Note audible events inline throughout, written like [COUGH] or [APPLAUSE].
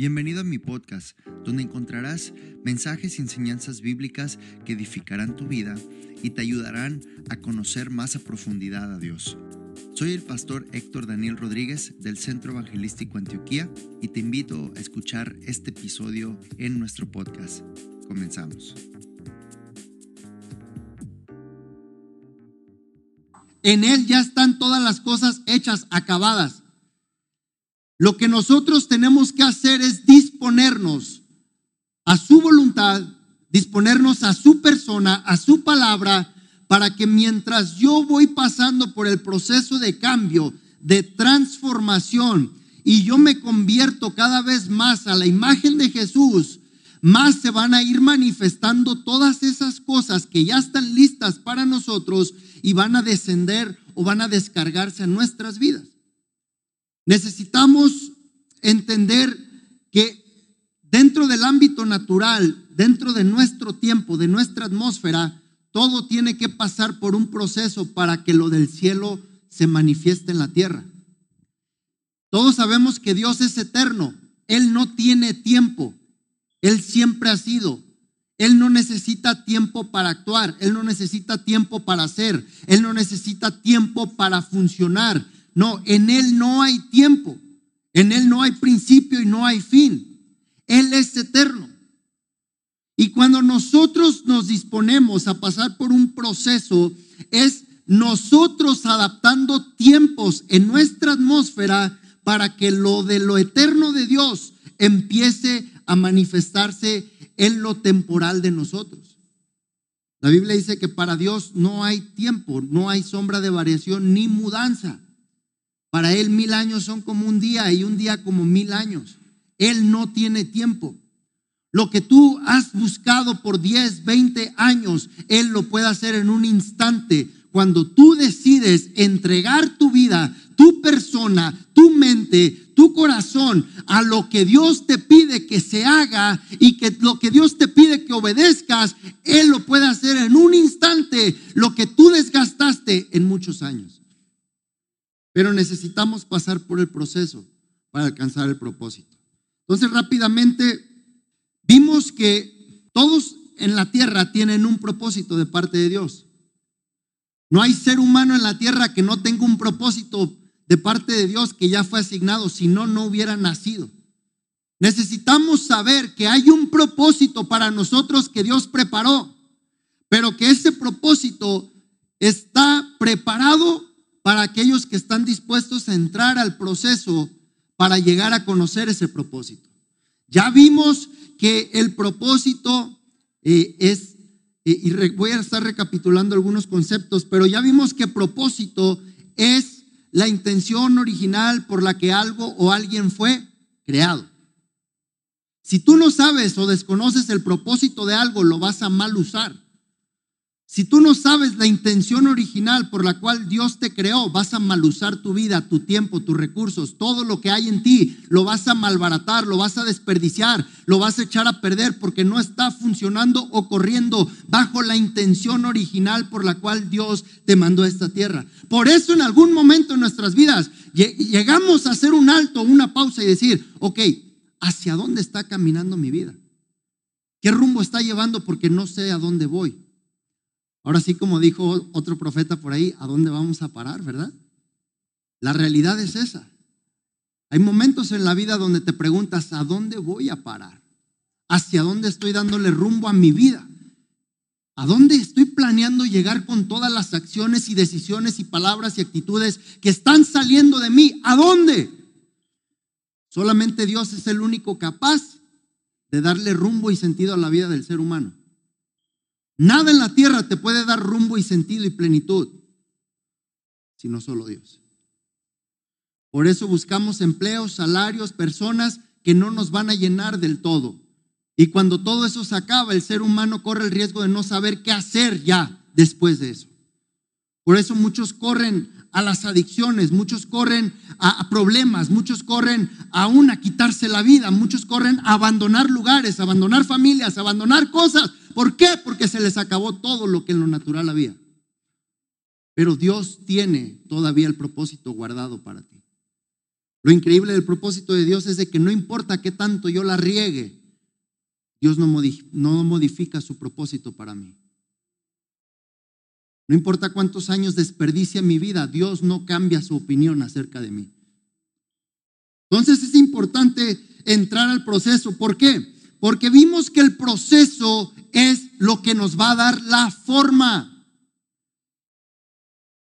Bienvenido a mi podcast, donde encontrarás mensajes y enseñanzas bíblicas que edificarán tu vida y te ayudarán a conocer más a profundidad a Dios. Soy el pastor Héctor Daniel Rodríguez del Centro Evangelístico Antioquía y te invito a escuchar este episodio en nuestro podcast. Comenzamos. En Él ya están todas las cosas hechas, acabadas. Lo que nosotros tenemos que hacer es disponernos a su voluntad, disponernos a su persona, a su palabra, para que mientras yo voy pasando por el proceso de cambio, de transformación, y yo me convierto cada vez más a la imagen de Jesús, más se van a ir manifestando todas esas cosas que ya están listas para nosotros y van a descender o van a descargarse en nuestras vidas. Necesitamos entender que dentro del ámbito natural, dentro de nuestro tiempo, de nuestra atmósfera, todo tiene que pasar por un proceso para que lo del cielo se manifieste en la tierra. Todos sabemos que Dios es eterno, Él no tiene tiempo, Él siempre ha sido. Él no necesita tiempo para actuar, Él no necesita tiempo para hacer, Él no necesita tiempo para funcionar. No, en Él no hay tiempo, en Él no hay principio y no hay fin. Él es eterno. Y cuando nosotros nos disponemos a pasar por un proceso, es nosotros adaptando tiempos en nuestra atmósfera para que lo de lo eterno de Dios empiece a manifestarse en lo temporal de nosotros. La Biblia dice que para Dios no hay tiempo, no hay sombra de variación ni mudanza. Para Él mil años son como un día y un día como mil años. Él no tiene tiempo. Lo que tú has buscado por 10, 20 años, Él lo puede hacer en un instante. Cuando tú decides entregar tu vida, tu persona, tu mente, tu corazón a lo que Dios te pide que se haga y que lo que Dios te pide que obedezcas, Él lo puede hacer en un instante, lo que tú desgastaste en muchos años. Pero necesitamos pasar por el proceso para alcanzar el propósito. Entonces rápidamente vimos que todos en la tierra tienen un propósito de parte de Dios. No hay ser humano en la tierra que no tenga un propósito de parte de Dios que ya fue asignado, si no, no hubiera nacido. Necesitamos saber que hay un propósito para nosotros que Dios preparó, pero que ese propósito está preparado para aquellos que están dispuestos a entrar al proceso para llegar a conocer ese propósito. Ya vimos que el propósito eh, es, eh, y voy a estar recapitulando algunos conceptos, pero ya vimos que propósito es la intención original por la que algo o alguien fue creado. Si tú no sabes o desconoces el propósito de algo, lo vas a mal usar. Si tú no sabes la intención original por la cual Dios te creó, vas a mal usar tu vida, tu tiempo, tus recursos, todo lo que hay en ti, lo vas a malbaratar, lo vas a desperdiciar, lo vas a echar a perder porque no está funcionando o corriendo bajo la intención original por la cual Dios te mandó a esta tierra. Por eso en algún momento en nuestras vidas llegamos a hacer un alto, una pausa y decir, ok, ¿hacia dónde está caminando mi vida? ¿Qué rumbo está llevando? Porque no sé a dónde voy. Ahora sí, como dijo otro profeta por ahí, ¿a dónde vamos a parar, verdad? La realidad es esa. Hay momentos en la vida donde te preguntas, ¿a dónde voy a parar? ¿Hacia dónde estoy dándole rumbo a mi vida? ¿A dónde estoy planeando llegar con todas las acciones y decisiones y palabras y actitudes que están saliendo de mí? ¿A dónde? Solamente Dios es el único capaz de darle rumbo y sentido a la vida del ser humano. Nada en la tierra te puede dar rumbo y sentido y plenitud, sino solo Dios. Por eso buscamos empleos, salarios, personas que no nos van a llenar del todo. Y cuando todo eso se acaba, el ser humano corre el riesgo de no saber qué hacer ya después de eso. Por eso muchos corren a las adicciones, muchos corren a, problemas, muchos corren aún a quitarse la vida, muchos corren a abandonar lugares, abandonar familias, abandonar cosas ¿Por qué? Porque se les acabó todo lo que en lo natural había. Pero Dios tiene todavía el propósito guardado para ti. Lo increíble del propósito de Dios es de que no importa qué tanto yo la riegue, Dios no modifica su propósito para mí. No importa cuántos años desperdicia mi vida, Dios no cambia su opinión acerca de mí. Entonces es importante entrar al proceso. ¿Por qué? Porque vimos que el proceso es lo que nos va a dar la forma.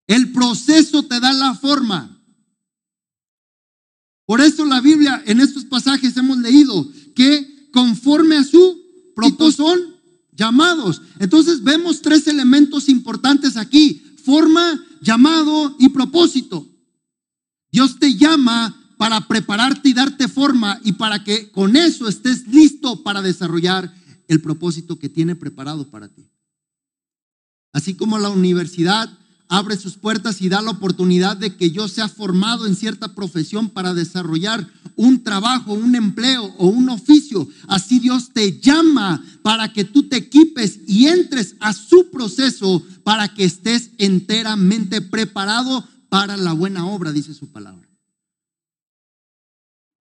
El proceso te da la forma. Por eso la Biblia, en estos pasajes hemos leído que conforme a su propósito son llamados. Entonces vemos tres elementos importantes aquí. Forma, llamado y propósito. Dios te llama para prepararte y darte forma y para que con eso estés listo para desarrollar el propósito que tiene preparado para ti. Así como la universidad abre sus puertas y da la oportunidad de que yo sea formado en cierta profesión para desarrollar un trabajo, un empleo o un oficio. Así Dios te llama para que tú te equipes y entres a su proceso para que estés enteramente preparado para la buena obra, dice su palabra.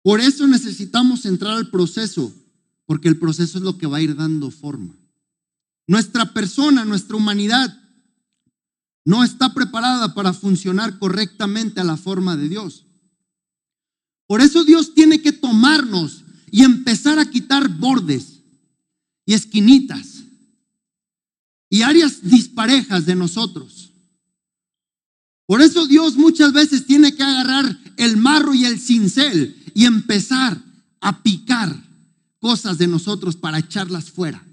Por eso necesitamos entrar al proceso, porque el proceso es lo que va a ir dando forma. Nuestra persona, nuestra humanidad no está preparada para funcionar correctamente a la forma de Dios. Por eso Dios tiene que tomarnos y empezar a quitar bordes y esquinitas y áreas disparejas de nosotros. Por eso Dios muchas veces tiene que agarrar el marro y el cincel y empezar a picar cosas de nosotros para echarlas fuera.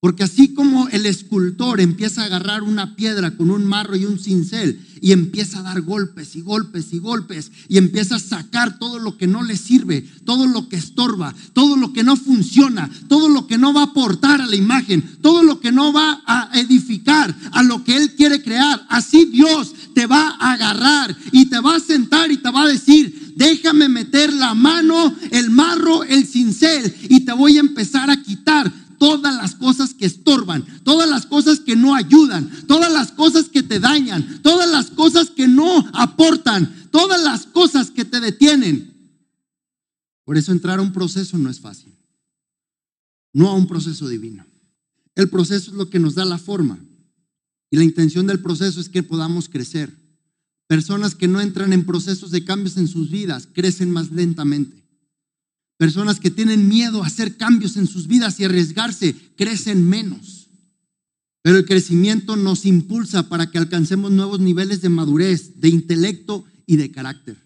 Porque así como el escultor empieza a agarrar una piedra con un marro y un cincel y empieza a dar golpes y golpes y golpes y empieza a sacar todo lo que no le sirve, todo lo que estorba, todo lo que no funciona, todo lo que no va a aportar a la imagen, todo lo que no va a edificar a lo que Él quiere crear, así Dios te va a agarrar y te va a sentar y te va a decir, déjame meter la mano, el marro, el cincel y te voy a empezar a quitar todas las cosas que estorban, todas las cosas que no ayudan, todas las cosas que te dañan, todas las cosas que no aportan, todas las cosas que te detienen. Por eso entrar a un proceso no es fácil, no a un proceso divino. El proceso es lo que nos da la forma y la intención del proceso es que podamos crecer. Personas que no entran en procesos de cambios en sus vidas crecen más lentamente. Personas que tienen miedo a hacer cambios en sus vidas y arriesgarse crecen menos. Pero el crecimiento nos impulsa para que alcancemos nuevos niveles de madurez, de intelecto y de carácter.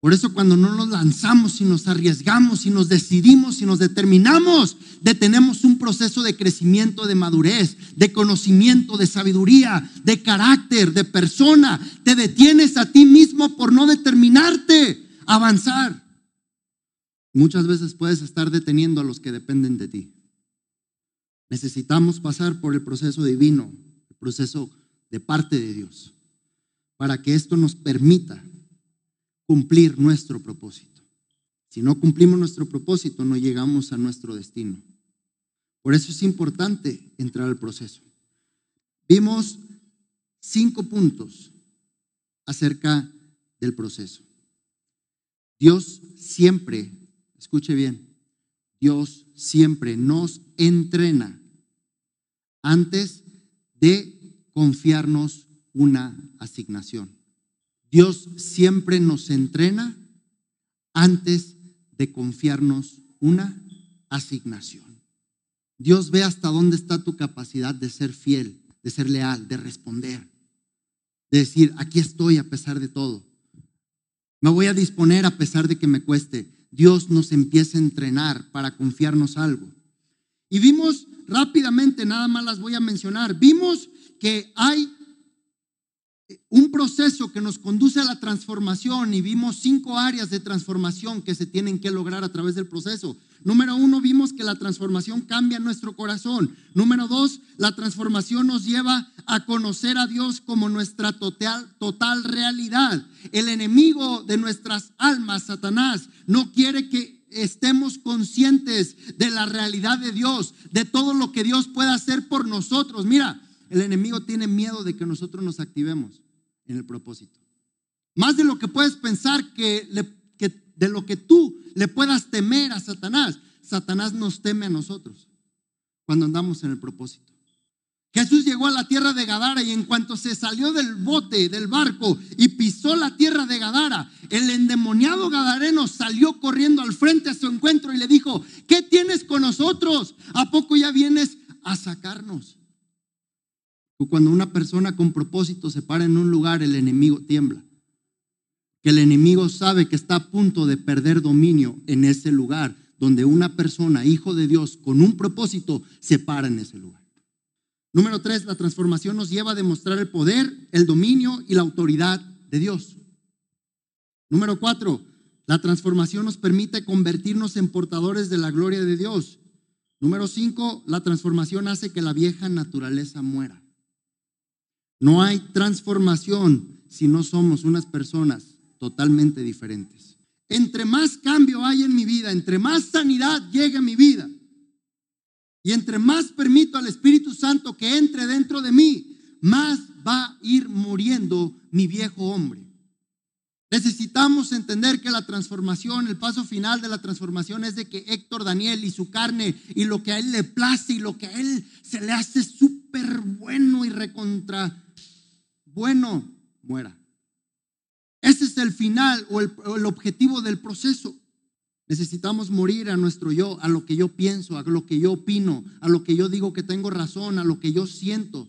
Por eso cuando no nos lanzamos y nos arriesgamos y nos decidimos y nos determinamos, detenemos un proceso de crecimiento, de madurez, de conocimiento, de sabiduría, de carácter, de persona. Te detienes a ti mismo por no determinarte avanzar. Muchas veces puedes estar deteniendo a los que dependen de ti. Necesitamos pasar por el proceso divino, el proceso de parte de Dios, para que esto nos permita cumplir nuestro propósito. Si no cumplimos nuestro propósito, no llegamos a nuestro destino. Por eso es importante entrar al proceso. Vimos cinco puntos acerca del proceso. Dios siempre Escuche bien, Dios siempre nos entrena antes de confiarnos una asignación. Dios siempre nos entrena antes de confiarnos una asignación. Dios ve hasta dónde está tu capacidad de ser fiel, de ser leal, de responder, de decir, aquí estoy a pesar de todo. Me voy a disponer a pesar de que me cueste. Dios nos empieza a entrenar para confiarnos algo. Y vimos rápidamente, nada más las voy a mencionar, vimos que hay un proceso que nos conduce a la transformación y vimos cinco áreas de transformación que se tienen que lograr a través del proceso. Número uno, vimos que la transformación cambia nuestro corazón. Número dos, la transformación nos lleva a conocer a Dios como nuestra total, total realidad. El enemigo de nuestras almas, Satanás, no quiere que estemos conscientes de la realidad de Dios, de todo lo que Dios puede hacer por nosotros. Mira, el enemigo tiene miedo de que nosotros nos activemos en el propósito. Más de lo que puedes pensar que, de lo que tú le puedas temer a Satanás. Satanás nos teme a nosotros cuando andamos en el propósito. Jesús llegó a la tierra de Gadara y en cuanto se salió del bote, del barco y pisó la tierra de Gadara, el endemoniado gadareno salió corriendo al frente a su encuentro y le dijo, ¿qué tienes con nosotros? ¿A poco ya vienes a sacarnos? Cuando una persona con propósito se para en un lugar, el enemigo tiembla. Que el enemigo sabe que está a punto de perder dominio en ese lugar donde una persona, hijo de Dios, con un propósito, se para en ese lugar. Número tres, la transformación nos lleva a demostrar el poder, el dominio y la autoridad de Dios. Número cuatro, la transformación nos permite convertirnos en portadores de la gloria de Dios. Número cinco, la transformación hace que la vieja naturaleza muera. No hay transformación si no somos unas personas totalmente diferentes. Entre más cambio hay en mi vida, entre más sanidad llega a mi vida, y entre más permito al Espíritu Santo que entre dentro de mí, más va a ir muriendo mi viejo hombre. Necesitamos entender que la transformación, el paso final de la transformación es de que Héctor Daniel y su carne y lo que a él le place y lo que a él se le hace súper bueno y recontra bueno, muera. Ese es el final o el, objetivo del proceso. Necesitamos morir a nuestro yo, a lo que yo pienso, a lo que yo opino, a lo que yo digo que tengo razón, a lo que yo siento.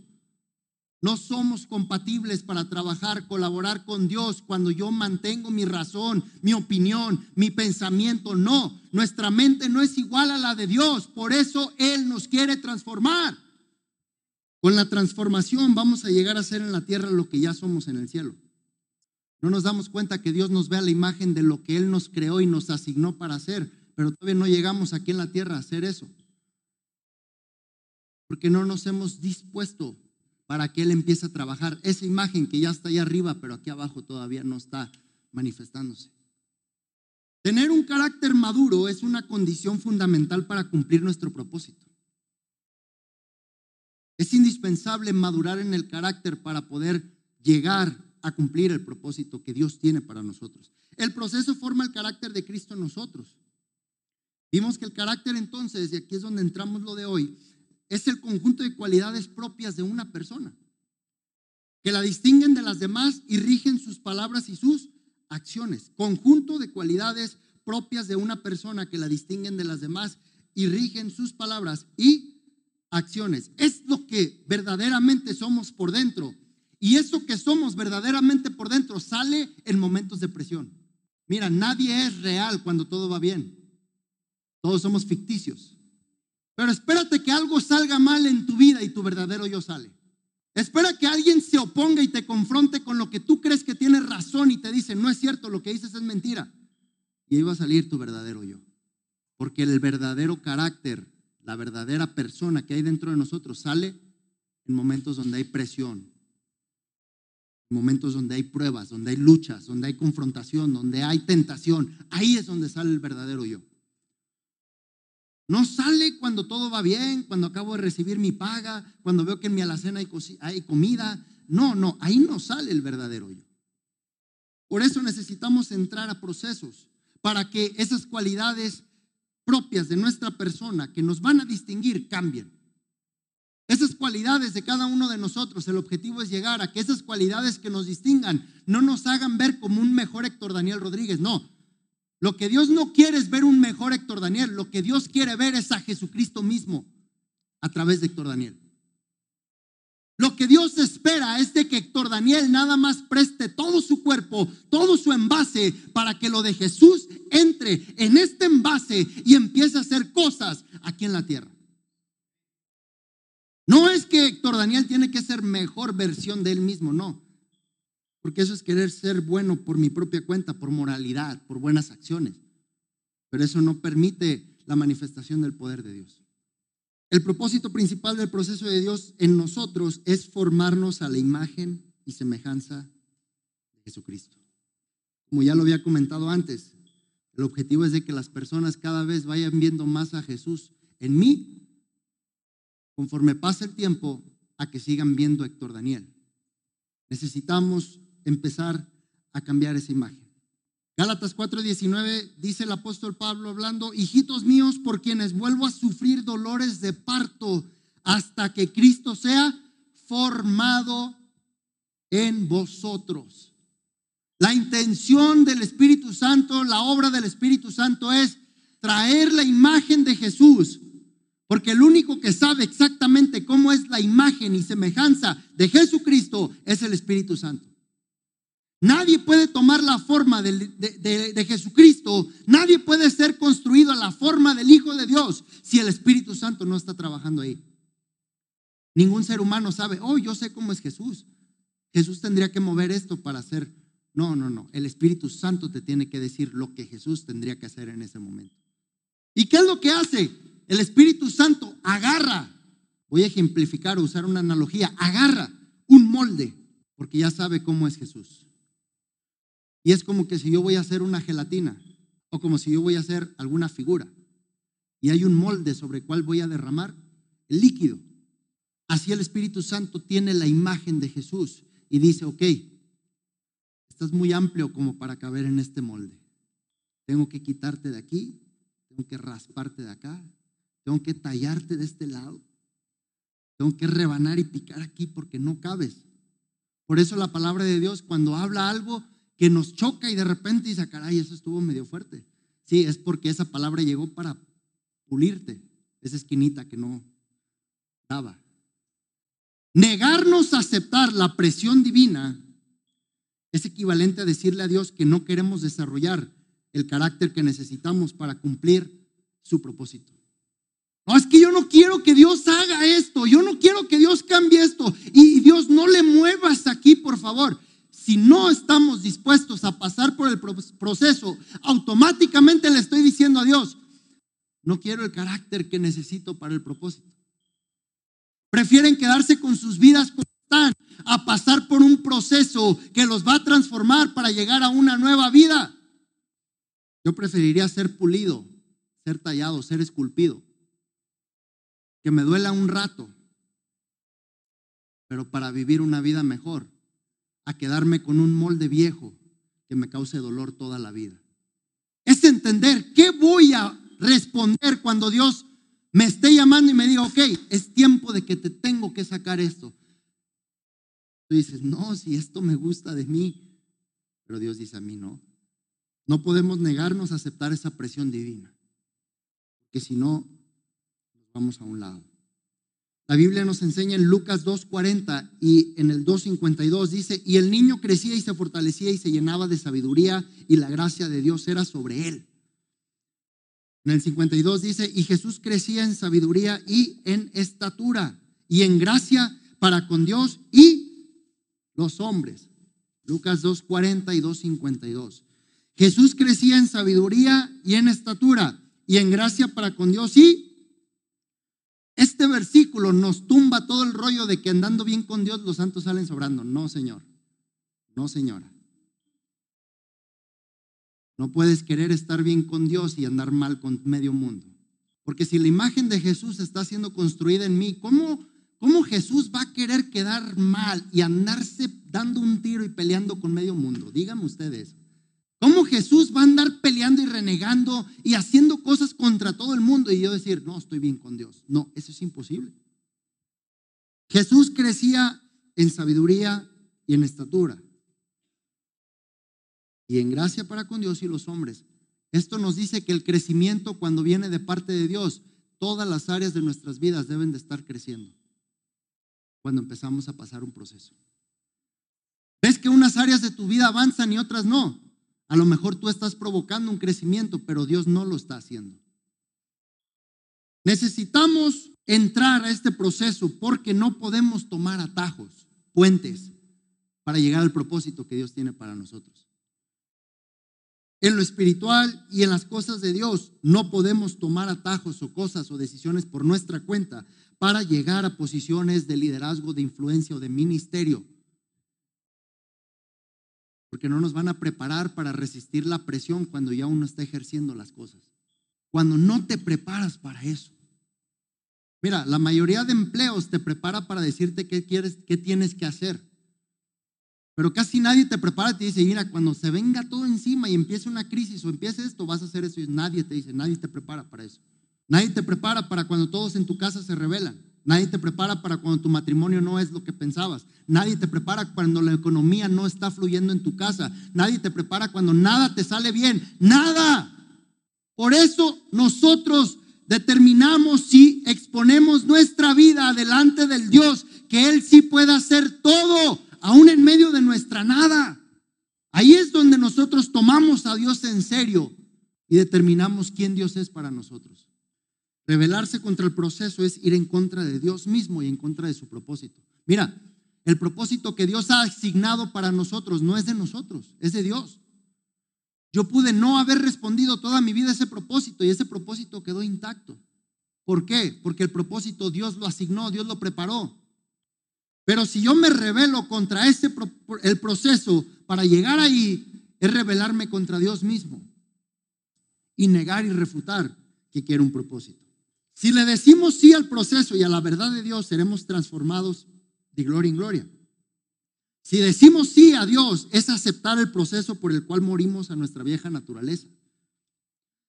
No somos compatibles para trabajar, colaborar con Dios cuando yo mantengo mi razón, mi opinión, mi pensamiento. No, nuestra mente no es igual a la de Dios. Por eso Él nos quiere transformar. Con la transformación vamos a llegar a ser en la tierra lo que ya somos en el cielo. No nos damos cuenta que Dios nos ve a la imagen de lo que Él nos creó y nos asignó para hacer, pero todavía no llegamos aquí en la tierra a hacer eso. Porque no nos hemos dispuesto para que Él empiece a trabajar esa imagen que ya está ahí arriba, pero aquí abajo todavía no está manifestándose. Tener un carácter maduro es una condición fundamental para cumplir nuestro propósito. Es indispensable madurar en el carácter para poder llegar a cumplir el propósito que Dios tiene para nosotros. El proceso forma el carácter de Cristo en nosotros. Vimos que el carácter entonces, y aquí es donde entramos lo de hoy, es el conjunto de cualidades propias de una persona, que la distinguen de las demás y rigen sus palabras y sus acciones. Conjunto de cualidades propias de una persona que la distinguen de las demás y rigen sus palabras y acciones. Es lo que verdaderamente somos por dentro. Y eso que somos verdaderamente por dentro sale en momentos de presión. Mira, nadie es real cuando todo va bien. Todos somos ficticios. Pero espérate que algo salga mal en tu vida y tu verdadero yo sale. Espera que alguien se oponga y te confronte con lo que tú crees que tienes razón y te dice, no es cierto, lo que dices es mentira. Y ahí va a salir tu verdadero yo. Porque el verdadero carácter, la verdadera persona que hay dentro de nosotros sale en momentos donde hay presión, momentos donde hay pruebas, donde hay luchas, donde hay confrontación, donde hay tentación. Ahí es donde sale el verdadero yo. No sale cuando todo va bien, cuando acabo de recibir mi paga, cuando veo que en mi alacena hay, hay comida. No, no, ahí no sale el verdadero yo. Por eso necesitamos entrar a procesos para que esas cualidades propias de nuestra persona que nos van a distinguir cambien. Esas cualidades de cada uno de nosotros, el objetivo es llegar a que esas cualidades que nos distingan no nos hagan ver como un mejor Héctor Daniel Rodríguez, no. Lo que Dios no quiere es ver un mejor Héctor Daniel, lo que Dios quiere ver es a Jesucristo mismo a través de Héctor Daniel. Lo que Dios espera es de que Héctor Daniel nada más preste todo su cuerpo, todo su envase, para que lo de Jesús entre en este envase y empiece a hacer cosas aquí en la tierra. No es que Héctor Daniel tiene que ser mejor versión de él mismo, no. Porque eso es querer ser bueno por mi propia cuenta, por moralidad, por buenas acciones. Pero eso no permite la manifestación del poder de Dios. El propósito principal del proceso de Dios en nosotros es formarnos a la imagen y semejanza de Jesucristo. Como ya lo había comentado antes, el objetivo es de que las personas cada vez vayan viendo más a Jesús en mí conforme pasa el tiempo, a que sigan viendo a Héctor Daniel. Necesitamos empezar a cambiar esa imagen. Gálatas 4:19 dice el apóstol Pablo hablando, hijitos míos, por quienes vuelvo a sufrir dolores de parto hasta que Cristo sea formado en vosotros. La intención del Espíritu Santo, la obra del Espíritu Santo es traer la imagen de Jesús, porque el único que sabe exactamente cómo es la imagen y semejanza de Jesucristo es el Espíritu Santo. Nadie puede tomar la forma de, Jesucristo, nadie puede ser construido a la forma del Hijo de Dios si el Espíritu Santo no está trabajando ahí. Ningún ser humano sabe, oh, yo sé cómo es Jesús. Jesús tendría que mover esto para hacer. No, no, no. El Espíritu Santo te tiene que decir lo que Jesús tendría que hacer en ese momento. ¿Y qué es lo que hace? El Espíritu Santo agarra, voy a ejemplificar o usar una analogía, agarra un molde, porque ya sabe cómo es Jesús. Y es como que si yo voy a hacer una gelatina o como si yo voy a hacer alguna figura y hay un molde sobre el cual voy a derramar el líquido. Así el Espíritu Santo tiene la imagen de Jesús y dice, ok, estás muy amplio como para caber en este molde. Tengo que quitarte de aquí, tengo que rasparte de acá, tengo que tallarte de este lado, tengo que rebanar y picar aquí porque no cabes. Por eso la palabra de Dios cuando habla algo que nos choca y de repente dice, caray, eso estuvo medio fuerte. Sí, es porque esa palabra llegó para pulirte, esa esquinita que no daba. Negarnos a aceptar la presión divina es equivalente a decirle a Dios que no queremos desarrollar el carácter que necesitamos para cumplir su propósito. No, es que yo no quiero que Dios haga esto, yo no quiero que Dios cambie esto. Y Dios, no le muevas aquí, por favor si no estamos dispuestos a pasar por el proceso, automáticamente le estoy diciendo a Dios, no quiero el carácter que necesito para el propósito. Prefieren quedarse con sus vidas como están, a pasar por un proceso que los va a transformar para llegar a una nueva vida. Yo preferiría ser pulido, ser tallado, ser esculpido, que me duela un rato, pero para vivir una vida mejor a quedarme con un molde viejo que me cause dolor toda la vida. Es entender qué voy a responder cuando Dios me esté llamando y me diga, ok, es tiempo de que te tengo que sacar esto. Tú dices, no, si esto me gusta de mí, pero Dios dice a mí no. No podemos negarnos a aceptar esa presión divina, porque si no, vamos a un lado. La Biblia nos enseña en Lucas 2.40 y en el 2.52 dice, y el niño crecía y se fortalecía y se llenaba de sabiduría y la gracia de Dios era sobre él. En el 52 dice, y Jesús crecía en sabiduría y en estatura y en gracia para con Dios y los hombres. Lucas 2.40 y 2.52. Jesús crecía en sabiduría y en estatura y en gracia para con Dios y este versículo nos tumba todo el rollo de que andando bien con Dios los santos salen sobrando. No, Señor. No, señora. No puedes querer estar bien con Dios y andar mal con medio mundo. Porque si la imagen de Jesús está siendo construida en mí, ¿cómo, cómo Jesús va a querer quedar mal y andarse dando un tiro y peleando con medio mundo? Díganme ustedes. ¿Cómo Jesús va a andar peleando y renegando y haciendo cosas contra todo el mundo y yo decir, no, estoy bien con Dios? No, eso es imposible. Jesús crecía en sabiduría y en estatura y en gracia para con Dios y los hombres. Esto nos dice que el crecimiento cuando viene de parte de Dios, todas las áreas de nuestras vidas deben de estar creciendo cuando empezamos a pasar un proceso. ¿Ves que unas áreas de tu vida avanzan y otras no? A lo mejor tú estás provocando un crecimiento, pero Dios no lo está haciendo. Necesitamos entrar a este proceso porque no podemos tomar atajos, puentes, para llegar al propósito que Dios tiene para nosotros. En lo espiritual y en las cosas de Dios no podemos tomar atajos o cosas o decisiones por nuestra cuenta para llegar a posiciones de liderazgo, de influencia o de ministerio porque no nos van a preparar para resistir la presión cuando ya uno está ejerciendo las cosas. Cuando no te preparas para eso. Mira, la mayoría de empleos te prepara para decirte qué quieres, qué tienes que hacer. Pero casi nadie te prepara y te dice, mira, cuando se venga todo encima y empiece una crisis o empiece esto, vas a hacer eso. Y nadie te dice, nadie te prepara para eso. Nadie te prepara para cuando todos en tu casa se rebelan. Nadie te prepara para cuando tu matrimonio no es lo que pensabas. Nadie te prepara cuando la economía no está fluyendo en tu casa. Nadie te prepara cuando nada te sale bien. Nada. Por eso nosotros determinamos si exponemos nuestra vida delante del Dios, que Él sí pueda hacer todo aún en medio de nuestra nada. Ahí es donde nosotros tomamos a Dios en serio y determinamos quién Dios es para nosotros. Rebelarse contra el proceso es ir en contra de Dios mismo y en contra de su propósito. Mira, el propósito que Dios ha asignado para nosotros no es de nosotros, es de Dios. Yo pude no haber respondido toda mi vida a ese propósito y ese propósito quedó intacto. ¿Por qué? Porque el propósito Dios lo asignó, Dios lo preparó. Pero si yo me rebelo contra ese el proceso para llegar ahí, es rebelarme contra Dios mismo y negar y refutar que quiero un propósito. Si le decimos sí al proceso y a la verdad de Dios, seremos transformados de gloria en gloria. Si decimos sí a Dios, es aceptar el proceso por el cual morimos a nuestra vieja naturaleza.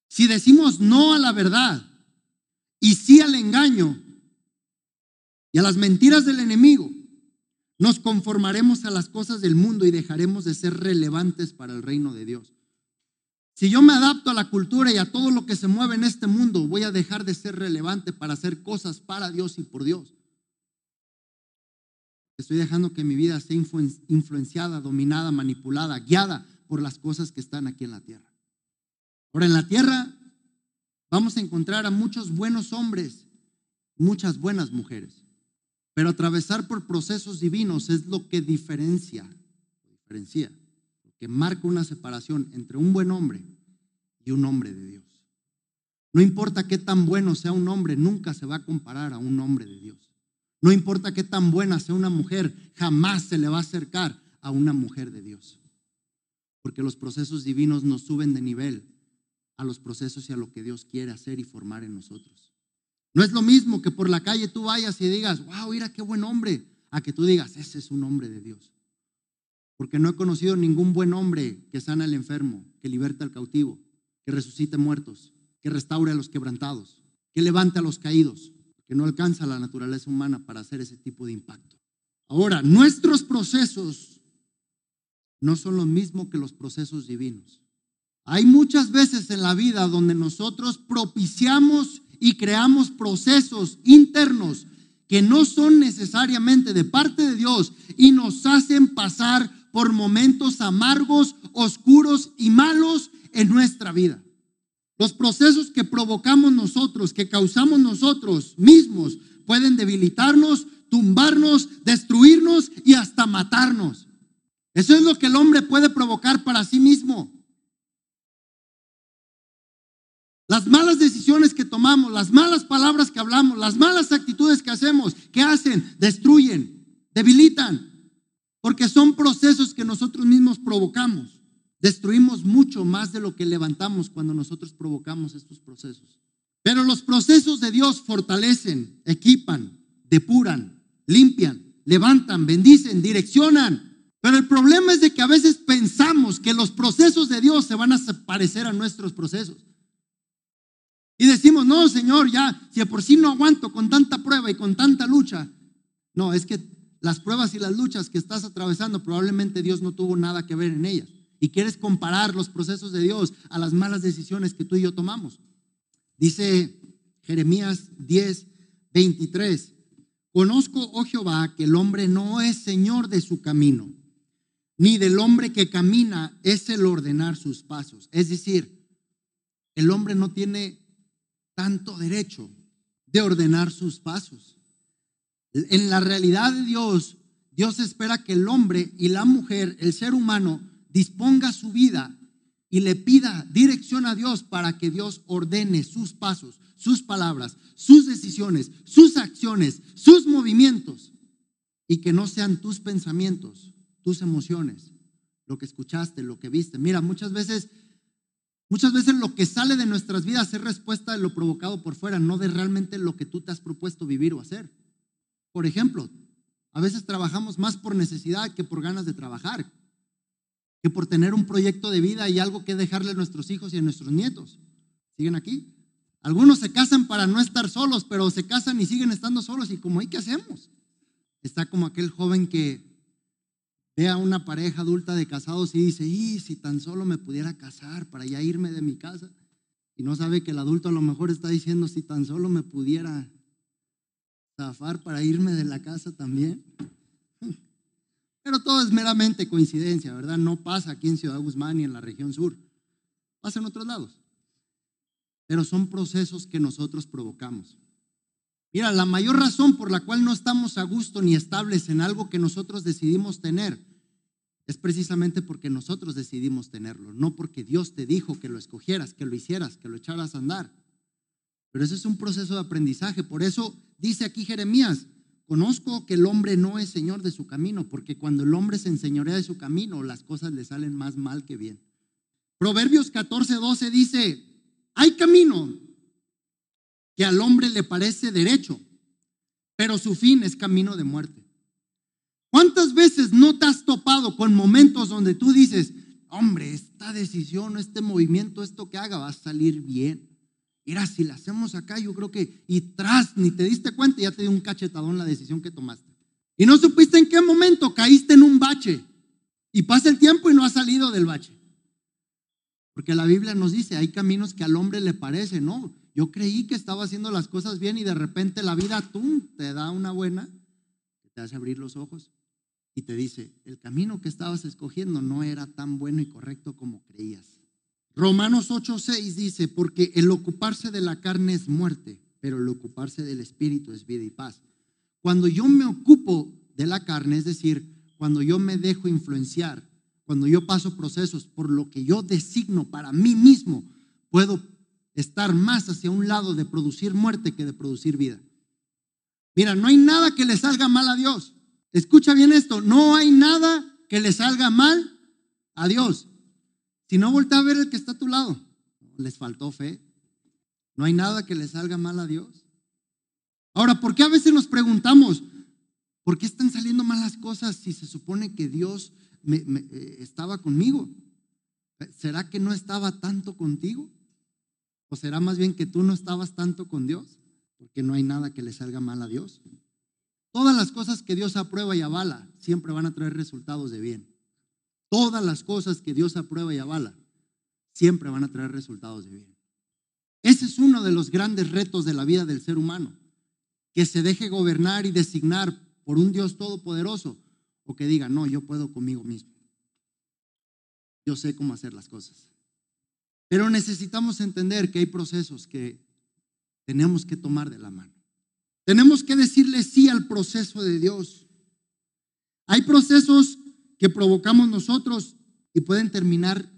Si decimos no a la verdad y sí al engaño y a las mentiras del enemigo, nos conformaremos a las cosas del mundo y dejaremos de ser relevantes para el reino de Dios. Si yo me adapto a la cultura y a todo lo que se mueve en este mundo, voy a dejar de ser relevante para hacer cosas para Dios y por Dios. Estoy dejando que mi vida sea influenciada, dominada, manipulada, guiada por las cosas que están aquí en la tierra. Ahora, en la tierra vamos a encontrar a muchos buenos hombres, muchas buenas mujeres. Pero atravesar por procesos divinos es lo que diferencia, diferencia, marca una separación entre un buen hombre y un hombre de Dios. No importa qué tan bueno sea un hombre, nunca se va a comparar a un hombre de Dios. No importa qué tan buena sea una mujer, jamás se le va a acercar a una mujer de Dios. Porque los procesos divinos nos suben de nivel a los procesos y a lo que Dios quiere hacer y formar en nosotros. No es lo mismo que por la calle tú vayas y digas, wow, mira qué buen hombre, a que tú digas, ese es un hombre de Dios. Porque no he conocido ningún buen hombre que sana al enfermo, que liberta al cautivo, que resucite muertos, que restaure a los quebrantados, que levante a los caídos, que no alcanza la naturaleza humana para hacer ese tipo de impacto. Ahora, nuestros procesos no son lo mismo que los procesos divinos. Hay muchas veces en la vida donde nosotros propiciamos y creamos procesos internos que no son necesariamente de parte de Dios y nos hacen pasar por momentos amargos, oscuros y malos en nuestra vida. Los procesos que provocamos nosotros, que causamos nosotros mismos, pueden debilitarnos, tumbarnos, destruirnos y hasta matarnos. Eso es lo que el hombre puede provocar para sí mismo. Las malas decisiones que tomamos, las malas palabras que hablamos, las malas actitudes que hacemos, ¿qué hacen? Destruyen, debilitan, porque son procesos que nosotros mismos provocamos. Destruimos mucho más de lo que levantamos cuando nosotros provocamos estos procesos. Pero los procesos de Dios fortalecen, equipan, depuran, limpian, levantan, bendicen, direccionan. Pero el problema es de que a veces pensamos que los procesos de Dios se van a parecer a nuestros procesos. Y decimos, no, Señor, ya, si de por sí no aguanto con tanta prueba y con tanta lucha. No, es que las pruebas y las luchas que estás atravesando, probablemente Dios no tuvo nada que ver en ellas. Y quieres comparar los procesos de Dios a las malas decisiones que tú y yo tomamos. Dice Jeremías 10, 23. Conozco, oh Jehová, que el hombre no es señor de su camino, ni del hombre que camina es el ordenar sus pasos. Es decir, el hombre no tiene tanto derecho de ordenar sus pasos. En la realidad de Dios, Dios espera que el hombre y la mujer, el ser humano, disponga su vida y le pida dirección a Dios para que Dios ordene sus pasos, sus palabras, sus decisiones, sus acciones, sus movimientos y que no sean tus pensamientos, tus emociones, lo que escuchaste, lo que viste. Mira, muchas veces Muchas veces lo que sale de nuestras vidas es respuesta de lo provocado por fuera, no de realmente lo que tú te has propuesto vivir o hacer. Por ejemplo, A veces trabajamos más por necesidad que por ganas de trabajar, que por tener un proyecto de vida y algo que dejarle a nuestros hijos y a nuestros nietos. ¿Siguen aquí? Algunos se casan para no estar solos, pero se casan y siguen estando solos. ¿Y como hay qué hacemos? Está como aquel joven que ve a una pareja adulta de casados y dice, y si tan solo me pudiera casar para ya irme de mi casa. Y no sabe que el adulto a lo mejor está diciendo, si tan solo me pudiera zafar para irme de la casa también. Pero todo es meramente coincidencia, ¿verdad? No pasa aquí en Ciudad Guzmán ni en la región sur. Pasa en otros lados. Pero son procesos que nosotros provocamos. Mira, la mayor razón por la cual no estamos a gusto ni estables en algo que nosotros decidimos tener es precisamente porque nosotros decidimos tenerlo, no porque Dios te dijo que lo escogieras, que lo hicieras, que lo echaras a andar. Pero ese es un proceso de aprendizaje. Por eso dice aquí Jeremías, conozco que el hombre no es señor de su camino, porque cuando el hombre se enseñorea de su camino, las cosas le salen más mal que bien. Proverbios 14, 12 dice, hay camino que al hombre le parece derecho, pero su fin es camino de muerte. ¿Cuántas veces no te has topado con momentos donde tú dices, hombre, esta decisión, este movimiento, esto que haga va a salir bien? Mira, si la hacemos acá, yo creo que, y tras, ni te diste cuenta, ya te dio un cachetadón la decisión que tomaste. Y no supiste en qué momento caíste en un bache. Y pasa el tiempo y no has salido del bache. Porque la Biblia nos dice, hay caminos que al hombre le parece, ¿no? Yo creí que estaba haciendo las cosas bien y de repente la vida tú te da una buena te hace abrir los ojos y te dice, el camino que estabas escogiendo no era tan bueno y correcto como creías. Romanos 8:6 dice, porque el ocuparse de la carne es muerte, pero el ocuparse del espíritu es vida y paz. Cuando yo me ocupo de la carne, es decir, cuando yo me dejo influenciar, cuando yo paso procesos por lo que yo designo para mí mismo, puedo estar más hacia un lado de producir muerte que de producir vida. Mira, no hay nada que le salga mal a Dios. Escucha bien esto, no hay nada que le salga mal a Dios. Si no voltea a ver el que está a tu lado, les faltó fe. No hay nada que le salga mal a Dios. Ahora, ¿por qué a veces nos preguntamos, ¿por qué están saliendo malas cosas si se supone que Dios eh, estaba conmigo? ¿Será que no estaba tanto contigo? ¿O será más bien que tú no estabas tanto con Dios? Porque no hay nada que le salga mal a Dios. Todas las cosas que Dios aprueba y avala siempre van a traer resultados de bien. Todas las cosas que Dios aprueba y avala siempre van a traer resultados de bien. Ese es uno de los grandes retos de la vida del ser humano, que se deje gobernar y designar por un Dios todopoderoso o que diga, no, yo puedo conmigo mismo. Yo sé cómo hacer las cosas. Pero necesitamos entender que hay procesos que tenemos que tomar de la mano. Tenemos que decirle sí al proceso de Dios. Hay procesos que provocamos nosotros y pueden terminar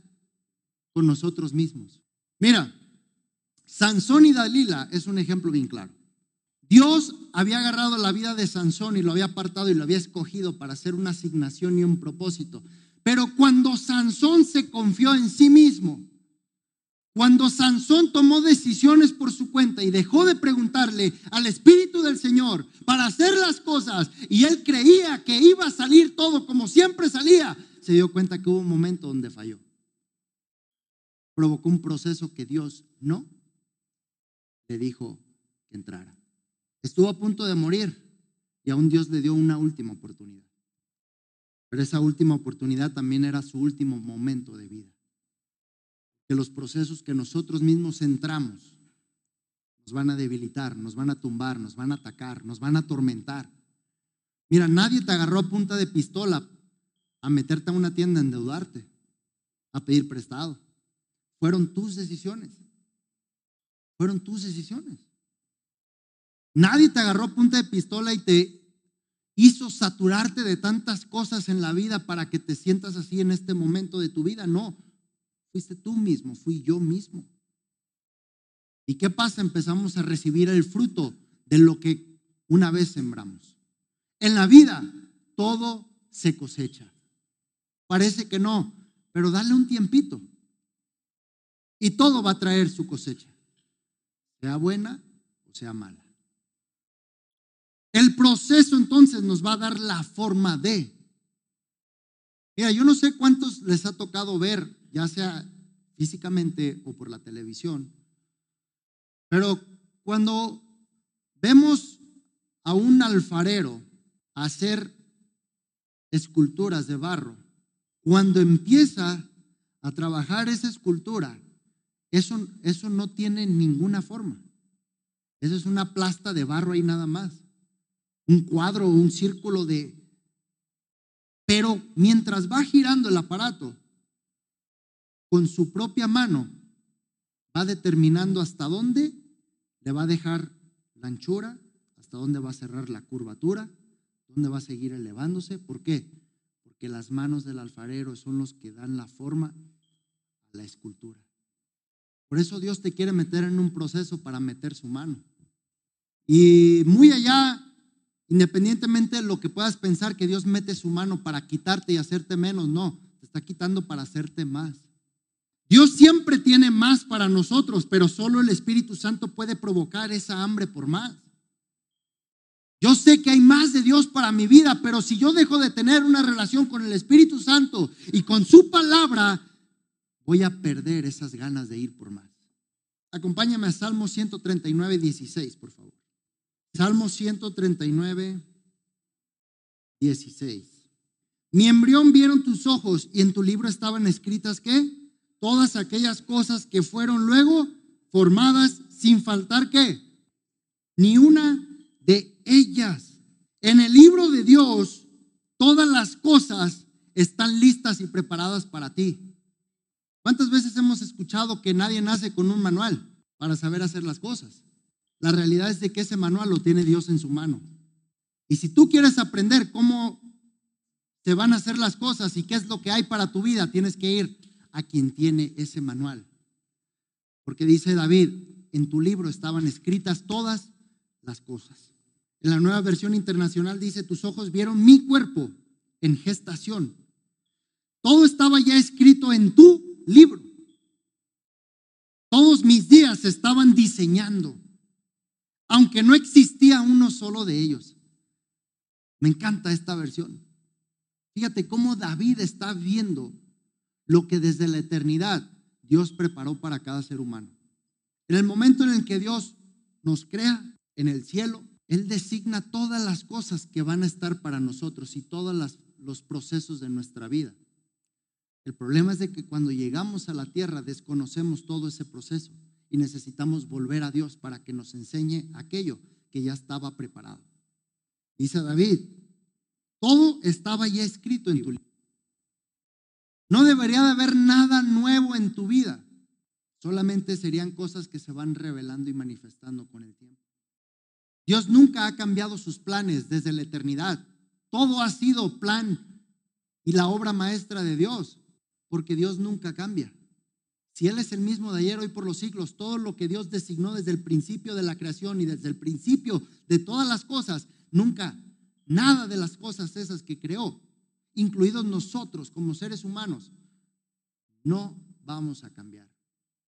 con nosotros mismos. Mira, Sansón y Dalila es un ejemplo bien claro. Dios había agarrado la vida de Sansón y lo había apartado y lo había escogido para hacer una asignación y un propósito. Pero cuando Sansón se confió en sí mismo, cuando Sansón tomó decisiones por su cuenta y dejó de preguntarle al Espíritu del Señor para hacer las cosas y él creía que iba a salir todo como siempre salía, se dio cuenta que hubo un momento donde falló. Provocó un proceso que Dios no le dijo que entrara. Estuvo a punto de morir y aún Dios le dio una última oportunidad. Pero esa última oportunidad también era su último momento de vida que los procesos que nosotros mismos entramos nos van a debilitar, nos van a tumbar, nos van a atacar, nos van a atormentar. Mira, nadie te agarró a punta de pistola a meterte a una tienda a endeudarte, a pedir prestado. Fueron tus decisiones. Fueron tus decisiones. Nadie te agarró a punta de pistola y te hizo saturarte de tantas cosas en la vida para que te sientas así en este momento de tu vida. No, Fuiste tú mismo, fui yo mismo. ¿Y qué pasa? Empezamos a recibir el fruto de lo que una vez sembramos. En la vida todo se cosecha. Parece que no, pero dale un tiempito. Y todo va a traer su cosecha, sea buena o sea mala. El proceso entonces nos va a dar la forma de. Mira, yo no sé cuántos les ha tocado ver, ya sea físicamente o por la televisión, pero cuando vemos a un alfarero hacer esculturas de barro, cuando empieza a trabajar esa escultura, eso, eso no tiene ninguna forma. Eso es una plasta de barro ahí nada más. Un cuadro, un círculo de... Pero mientras va girando el aparato, con su propia mano, va determinando hasta dónde le va a dejar la anchura, hasta dónde va a cerrar la curvatura, dónde va a seguir elevándose. ¿Por qué? Porque las manos del alfarero son los que dan la forma a la escultura. Por eso Dios te quiere meter en un proceso para meter su mano. Y muy allá, independientemente de lo que puedas pensar que Dios mete su mano para quitarte y hacerte menos, no, te está quitando para hacerte más. Dios siempre tiene más para nosotros, pero solo el Espíritu Santo puede provocar esa hambre por más. Yo sé que hay más de Dios para mi vida, pero si yo dejo de tener una relación con el Espíritu Santo y con su palabra, voy a perder esas ganas de ir por más. Acompáñame a Salmo 139, 16, por favor. Salmo 139, 16. Mi embrión vieron tus ojos y en tu libro estaban escritas qué? Todas aquellas cosas que fueron luego formadas sin faltar qué? Ni una de ellas. En el libro de Dios, todas las cosas están listas y preparadas para ti. ¿Cuántas veces hemos escuchado que nadie nace con un manual para saber hacer las cosas? La realidad es de que ese manual lo tiene Dios en su mano. Y si tú quieres aprender cómo se van a hacer las cosas y qué es lo que hay para tu vida, tienes que ir a quien tiene ese manual. Porque dice David, en tu libro estaban escritas todas las cosas. En la nueva versión internacional dice, tus ojos vieron mi cuerpo en gestación. Todo estaba ya escrito en tu libro. Todos mis días se estaban diseñando, aunque no existía uno solo de ellos. Me encanta esta versión. Fíjate cómo David está viendo lo que desde la eternidad Dios preparó para cada ser humano. En el momento en el que Dios nos crea en el cielo, Él designa todas las cosas que van a estar para nosotros y todos los procesos de nuestra vida. El problema es de que cuando llegamos a la tierra desconocemos todo ese proceso y necesitamos volver a Dios para que nos enseñe aquello que ya estaba preparado. Dice David, todo estaba ya escrito en tu libro. No debería de haber nada nuevo en tu vida. Solamente serían cosas que se van revelando y manifestando con el tiempo. Dios nunca ha cambiado sus planes desde la eternidad. Todo ha sido plan y la obra maestra de Dios porque Dios nunca cambia. Si Él es el mismo de ayer, hoy por los siglos, todo lo que Dios designó desde el principio de la creación y desde el principio de todas las cosas, nunca, nada de las cosas esas que creó, incluidos nosotros como seres humanos, no vamos a cambiar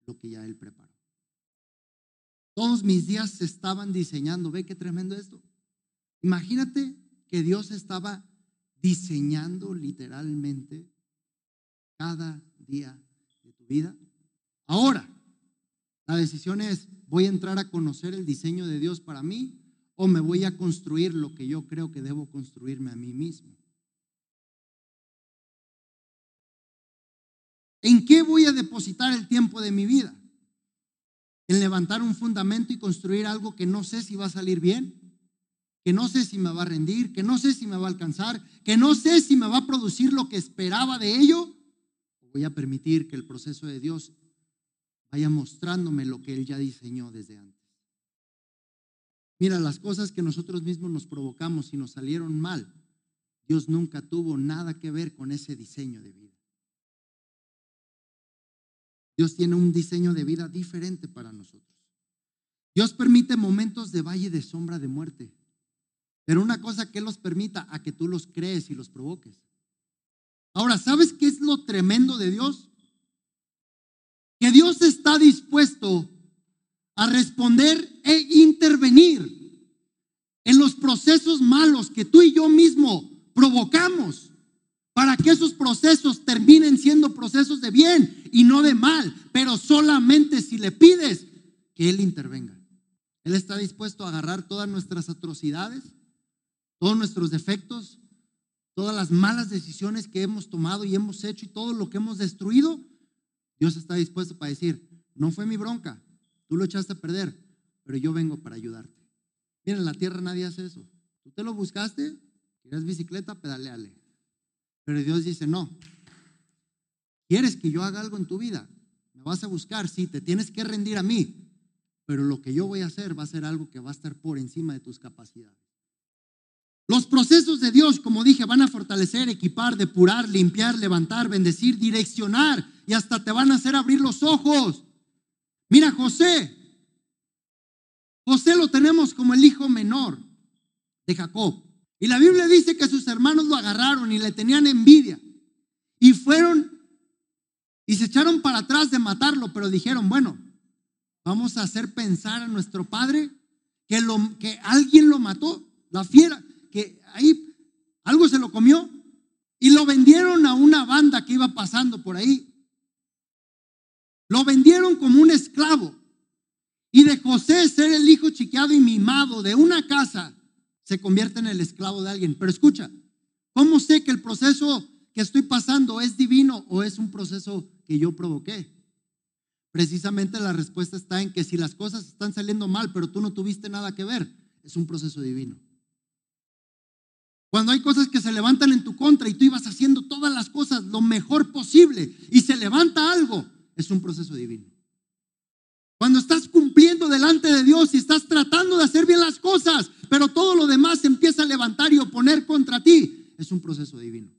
lo que ya Él preparó. Todos mis días se estaban diseñando. ¿Ve qué tremendo esto? Imagínate que Dios estaba diseñando literalmente cada día de tu vida. Ahora, la decisión es, ¿voy a entrar a conocer el diseño de Dios para mí o me voy a construir lo que yo creo que debo construirme a mí mismo? ¿En qué voy a depositar el tiempo de mi vida? ¿En levantar un fundamento y construir algo que no sé si va a salir bien? que no sé si me va a rendir, que no sé si me va a alcanzar, que no sé si me va a producir lo que esperaba de ello, voy a permitir que el proceso de Dios vaya mostrándome lo que Él ya diseñó desde antes. Mira, las cosas que nosotros mismos nos provocamos y nos salieron mal, Dios nunca tuvo nada que ver con ese diseño de vida. Dios tiene un diseño de vida diferente para nosotros. Dios permite momentos de valle de sombra de muerte, pero una cosa que los permita a que tú los crees y los provoques. Ahora, ¿sabes qué es lo tremendo de Dios? Que Dios está dispuesto a responder e intervenir en en los procesos malos que tú y yo mismo provocamos para que esos procesos terminen siendo procesos de bien y no de mal, pero solamente si le pides que Él intervenga. Él está dispuesto a agarrar todas nuestras atrocidades, todos nuestros defectos, todas las malas decisiones que hemos tomado y hemos hecho y todo lo que hemos destruido. Dios está dispuesto para decir, no fue mi bronca, tú lo echaste a perder, pero yo vengo para ayudarte. Mira, en la tierra nadie hace eso. Tú te lo buscaste, quieres bicicleta, pedaleale. Pero Dios dice, no. ¿Quieres que yo haga algo en tu vida? Me vas a buscar, sí, te tienes que rendir a mí. Pero lo que yo voy a hacer va a ser algo que va a estar por encima de tus capacidades. Los procesos de Dios, como dije, van a fortalecer, equipar, depurar, limpiar, levantar, bendecir, direccionar y hasta te van a hacer abrir los ojos. Mira, José. José lo tenemos como el hijo menor de Jacob. Y la Biblia dice que sus hermanos lo agarraron y le tenían envidia. Y fueron y se echaron para atrás de matarlo, pero dijeron, bueno, vamos a hacer pensar a nuestro padre que, lo, que alguien lo mató, la fiera, que ahí algo se lo comió y lo vendieron a una banda que iba pasando por ahí. Lo vendieron como un esclavo. Y de José ser el hijo chiqueado y mimado de una casa, se convierte en el esclavo de alguien. Pero escucha, ¿cómo sé que el proceso que estoy pasando es divino o es un proceso que yo provoqué? Precisamente la respuesta está en que si las cosas están saliendo mal, pero tú no tuviste nada que ver, es un proceso divino. Cuando hay cosas que se levantan en tu contra y tú ibas haciendo todas las cosas lo mejor posible y se levanta algo, es un proceso divino. Cuando estás delante de Dios y estás tratando de hacer bien las cosas, pero todo lo demás se empieza a levantar y oponer contra ti, es un proceso divino.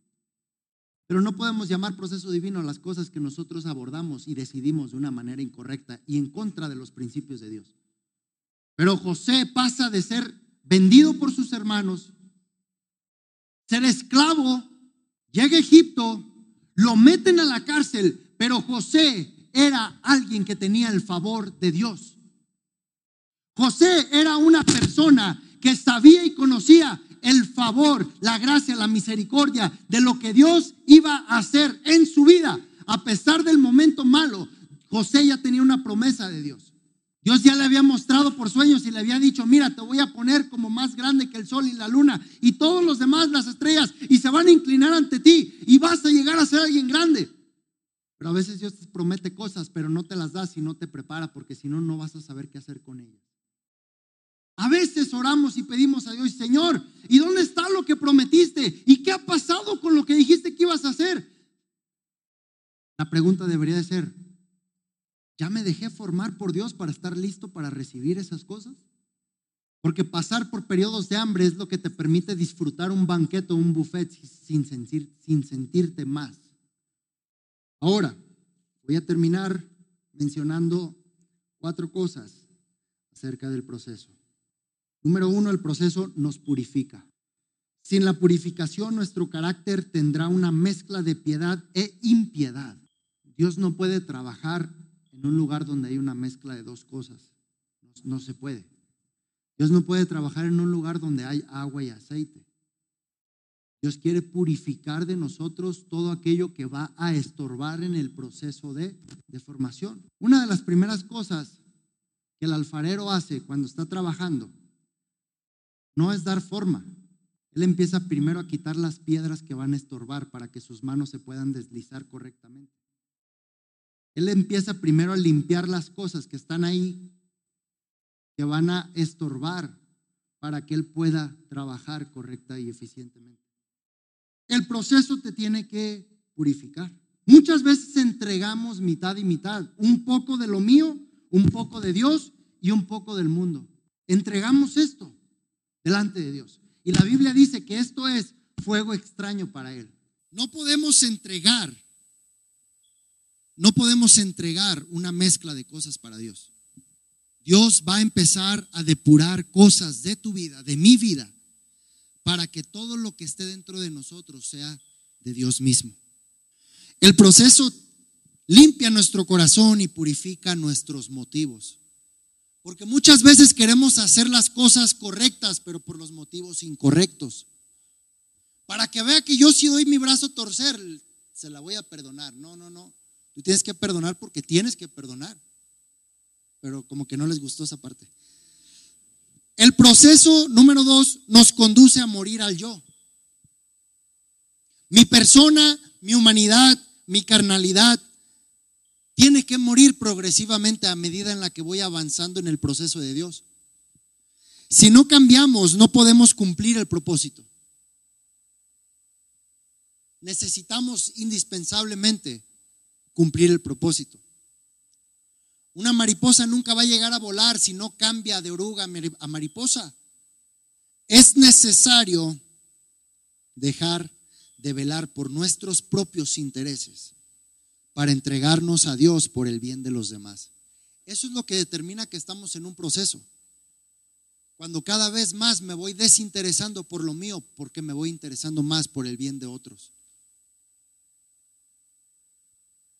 Pero no podemos llamar proceso divino a las cosas que nosotros abordamos y decidimos de una manera incorrecta y en contra de los principios de Dios. Pero José pasa de ser vendido por sus hermanos, ser esclavo, llega a Egipto, lo meten a la cárcel, pero José era alguien que tenía el favor de Dios. José era una persona que sabía y conocía el favor, la gracia, la misericordia de lo que Dios iba a hacer en su vida. A pesar del momento malo, José ya tenía una promesa de Dios. Dios ya le había mostrado por sueños y le había dicho, mira, te voy a poner como más grande que el sol y la luna y todos los demás, las estrellas, y se van a inclinar ante ti y vas a llegar a ser alguien grande. Pero a veces Dios te promete cosas, pero no te las da si no te prepara, porque si no, no vas a saber qué hacer con ellas. A veces oramos y pedimos a Dios, Señor, ¿y dónde está lo que prometiste? ¿Y qué ha pasado con lo que dijiste que ibas a hacer? La pregunta debería de ser, ¿ya me dejé formar por Dios para estar listo para recibir esas cosas? Porque pasar por periodos de hambre es lo que te permite disfrutar un banquete o un buffet sin, sin sentirte más. Ahora, voy a terminar mencionando cuatro cosas acerca del proceso. Número uno, el proceso nos purifica. Sin la purificación, nuestro carácter tendrá una mezcla de piedad e impiedad. Dios no puede trabajar en un lugar donde hay una mezcla de dos cosas. No, se puede. Dios no puede trabajar en un lugar donde hay agua y aceite. Dios quiere purificar de nosotros todo aquello que va a estorbar en el proceso de, de formación. Una de las primeras cosas que el alfarero hace cuando está trabajando no es dar forma. Él empieza primero a quitar las piedras que van a estorbar para que sus manos se puedan deslizar correctamente. Él empieza primero a limpiar las cosas que están ahí, que van a estorbar para que él pueda trabajar correcta y eficientemente. El proceso te tiene que purificar. Muchas veces entregamos mitad y mitad, un poco de lo mío, un poco de Dios y un poco del mundo. Entregamos esto delante de Dios. Y la Biblia dice que esto es fuego extraño para Él. No podemos entregar, no podemos entregar una mezcla de cosas para Dios. Dios va a empezar a depurar cosas de tu vida, de mi vida, para que todo lo que esté dentro de nosotros sea de Dios mismo. El proceso limpia nuestro corazón y purifica nuestros motivos. Porque muchas veces queremos hacer las cosas correctas, pero por los motivos incorrectos. Para que vea que yo si doy mi brazo a torcer, se la voy a perdonar. No, no, no. Tú tienes que perdonar porque tienes que perdonar. Pero como que no les gustó esa parte. El proceso número dos nos conduce a morir al yo. Mi persona, mi humanidad, mi carnalidad, tiene que morir progresivamente a medida en la que voy avanzando en el proceso de Dios. Si no cambiamos, no podemos cumplir el propósito. Necesitamos indispensablemente cumplir el propósito. Una mariposa nunca va a llegar a volar si no cambia de oruga a mariposa. Es necesario dejar de velar por nuestros propios intereses para entregarnos a Dios por el bien de los demás. Eso es lo que determina que estamos en un proceso. Cuando cada vez más me voy desinteresando por lo mío, porque me voy interesando más por el bien de otros.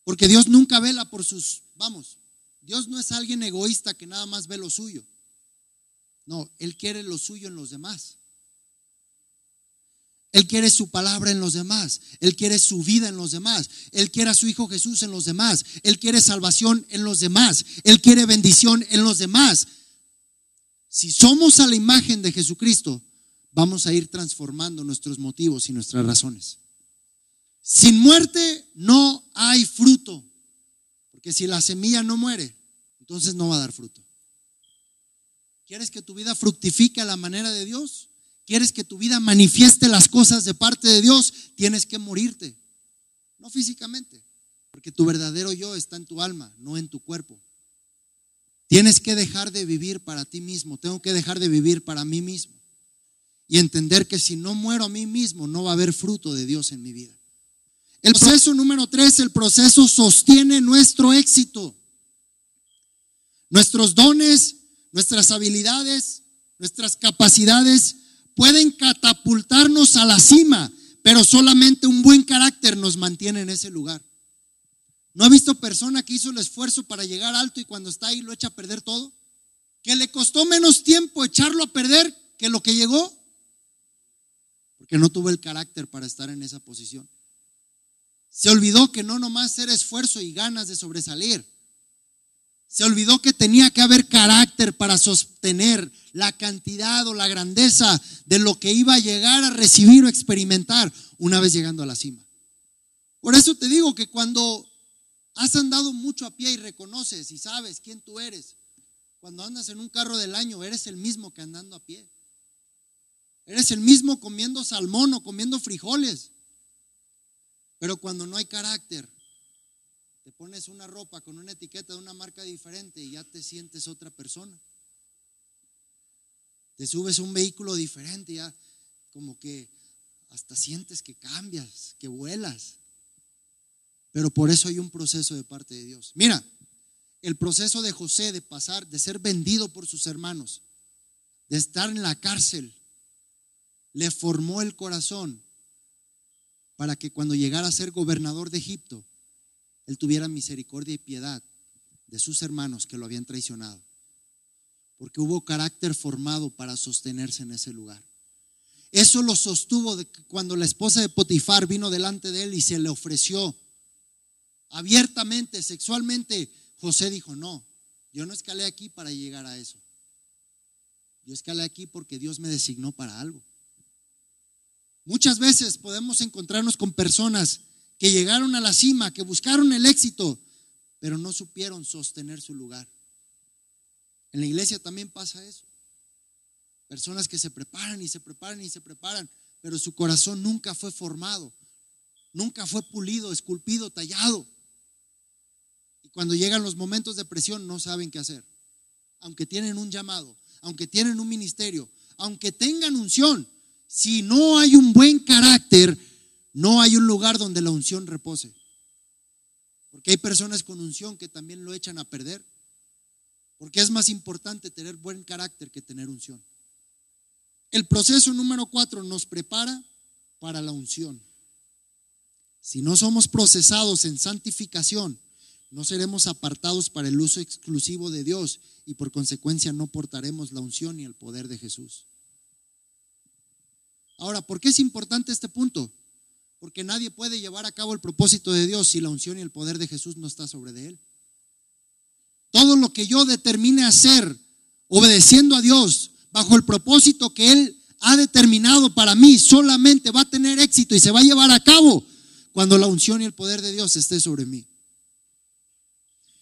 Porque Dios nunca vela por sus, vamos, Dios no es alguien egoísta que nada más ve lo suyo. No, Él quiere lo suyo en los demás. Él quiere su palabra en los demás. Él quiere su vida en los demás. Él quiere a su Hijo Jesús en los demás. Él quiere salvación en los demás. Él quiere bendición en los demás. Si somos a la imagen de Jesucristo, vamos a ir transformando nuestros motivos y nuestras razones. Sin muerte no hay fruto. Porque si la semilla no muere, entonces no va a dar fruto. ¿Quieres que tu vida fructifique a la manera de Dios? ¿Quieres que tu vida manifieste las cosas de parte de Dios? Tienes que morirte. No físicamente, porque tu verdadero yo está en tu alma, no en tu cuerpo. Tienes que dejar de vivir para ti mismo. Tengo que dejar de vivir para mí mismo. Y entender que si no muero a mí mismo, no va a haber fruto de Dios en mi vida. El proceso número tres, el proceso sostiene nuestro éxito. Nuestros dones, nuestras habilidades, nuestras capacidades pueden catapultarnos a la cima, pero solamente un buen carácter nos mantiene en ese lugar. ¿No ha visto persona que hizo el esfuerzo para llegar alto y cuando está ahí lo echa a perder todo? Que le costó menos tiempo echarlo a perder que lo que llegó, porque no tuvo el carácter para estar en esa posición. Se olvidó que no nomás era esfuerzo y ganas de sobresalir. Se olvidó que tenía que haber carácter para sostener la cantidad o la grandeza de lo que iba a llegar a recibir o experimentar una vez llegando a la cima. Por eso te digo que cuando has andado mucho a pie y reconoces y sabes quién tú eres, cuando andas en un carro del año, eres el mismo que andando a pie. Eres el mismo comiendo salmón o comiendo frijoles. Pero cuando no hay carácter, te pones una ropa con una etiqueta de una marca diferente y ya te sientes otra persona. Te subes un vehículo diferente, ya como que hasta sientes que cambias, que vuelas. Pero por eso hay un proceso de parte de Dios. Mira, el proceso de José de pasar, de ser vendido por sus hermanos, de estar en la cárcel, le formó el corazón para que cuando llegara a ser gobernador de Egipto, él tuviera misericordia y piedad de sus hermanos que lo habían traicionado. Porque hubo carácter formado para sostenerse en ese lugar. Eso lo sostuvo cuando la esposa de Potifar vino delante de él y se le ofreció abiertamente, sexualmente. José dijo, no, yo no escalé aquí para llegar a eso. Yo escalé aquí porque Dios me designó para algo. Muchas veces podemos encontrarnos con personas que llegaron a la cima, que buscaron el éxito, pero no supieron sostener su lugar. En la iglesia también pasa eso. Personas que se preparan y se preparan y se preparan, pero su corazón nunca fue formado, nunca fue pulido, esculpido, tallado. Y cuando llegan los momentos de presión no saben qué hacer. Aunque tienen un llamado, aunque tienen un ministerio, aunque tengan unción, si no hay un buen carácter, no hay un lugar donde la unción repose. Porque hay personas con unción que también lo echan a perder. Porque es más importante tener buen carácter que tener unción. El proceso número cuatro nos prepara para la unción. Si no somos procesados en santificación, No seremos apartados para el uso exclusivo de Dios y por consecuencia no portaremos la unción y el poder de Jesús. Ahora, ¿por qué es importante este punto? Porque nadie puede llevar a cabo el propósito de Dios si la unción y el poder de Jesús no está sobre de él. Todo lo que yo determine hacer obedeciendo a Dios bajo el propósito que Él ha determinado para mí solamente va a tener éxito y se va a llevar a cabo cuando la unción y el poder de Dios esté sobre mí.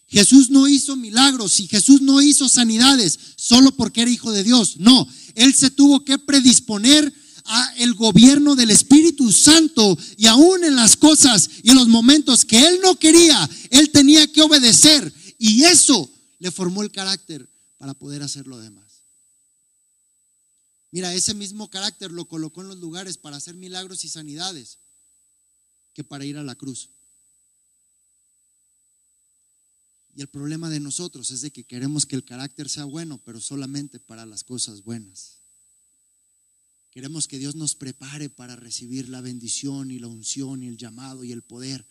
Jesús no hizo milagros y Jesús no hizo sanidades solo porque era hijo de Dios. No, Él se tuvo que predisponer a el gobierno del Espíritu Santo y aún en las cosas y en los momentos que Él no quería, Él tenía que obedecer y eso le formó el carácter para poder hacer lo demás. Mira, ese mismo carácter lo colocó en los lugares para hacer milagros y sanidades que para ir a la cruz. Y el problema de nosotros es de que queremos que el carácter sea bueno, pero solamente para las cosas buenas. Queremos que Dios nos prepare para recibir la bendición y la unción y el llamado y el poder.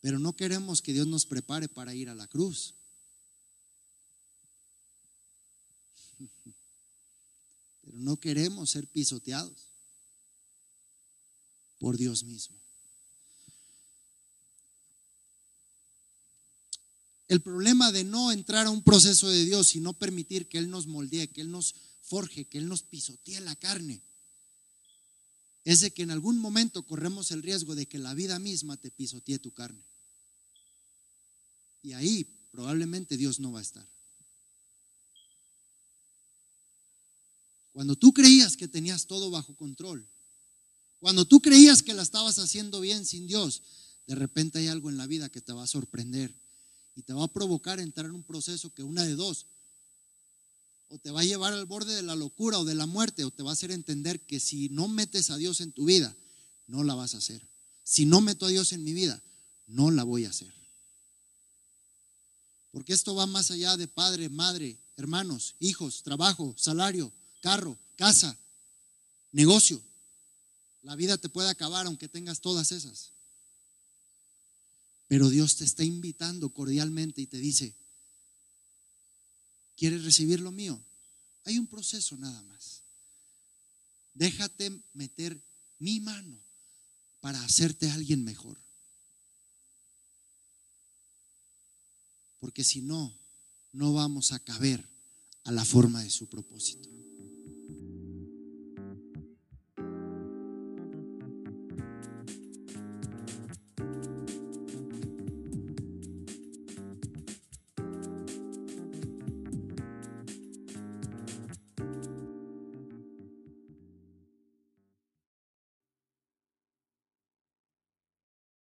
Pero no queremos que Dios nos prepare para ir a la cruz. [LAUGHS] Pero no queremos ser pisoteados por Dios mismo. El problema de no entrar a un proceso de Dios y no permitir que Él nos moldee, que Él nos forje, que Él nos pisotee la carne, es de que en algún momento corremos el riesgo de que la vida misma te pisotee tu carne. Y ahí probablemente Dios no va a estar. Cuando tú creías que tenías todo bajo control, cuando tú creías que la estabas haciendo bien sin Dios, de repente hay algo en la vida que te va a sorprender y te va a provocar entrar en un proceso que una de dos, o te va a llevar al borde de la locura o de la muerte, o te va a hacer entender que si no metes a Dios en tu vida, no la vas a hacer. Si no meto a Dios en mi vida, no la voy a hacer. Porque esto va más allá de padre, madre, hermanos, hijos, trabajo, salario, carro, casa, negocio. La vida te puede acabar aunque tengas todas esas. Pero Dios te está invitando cordialmente y te dice, ¿quieres recibir lo mío? Hay un proceso nada más. Déjate meter mi mano para hacerte alguien mejor. Porque si no, no vamos a caber a la forma de su propósito.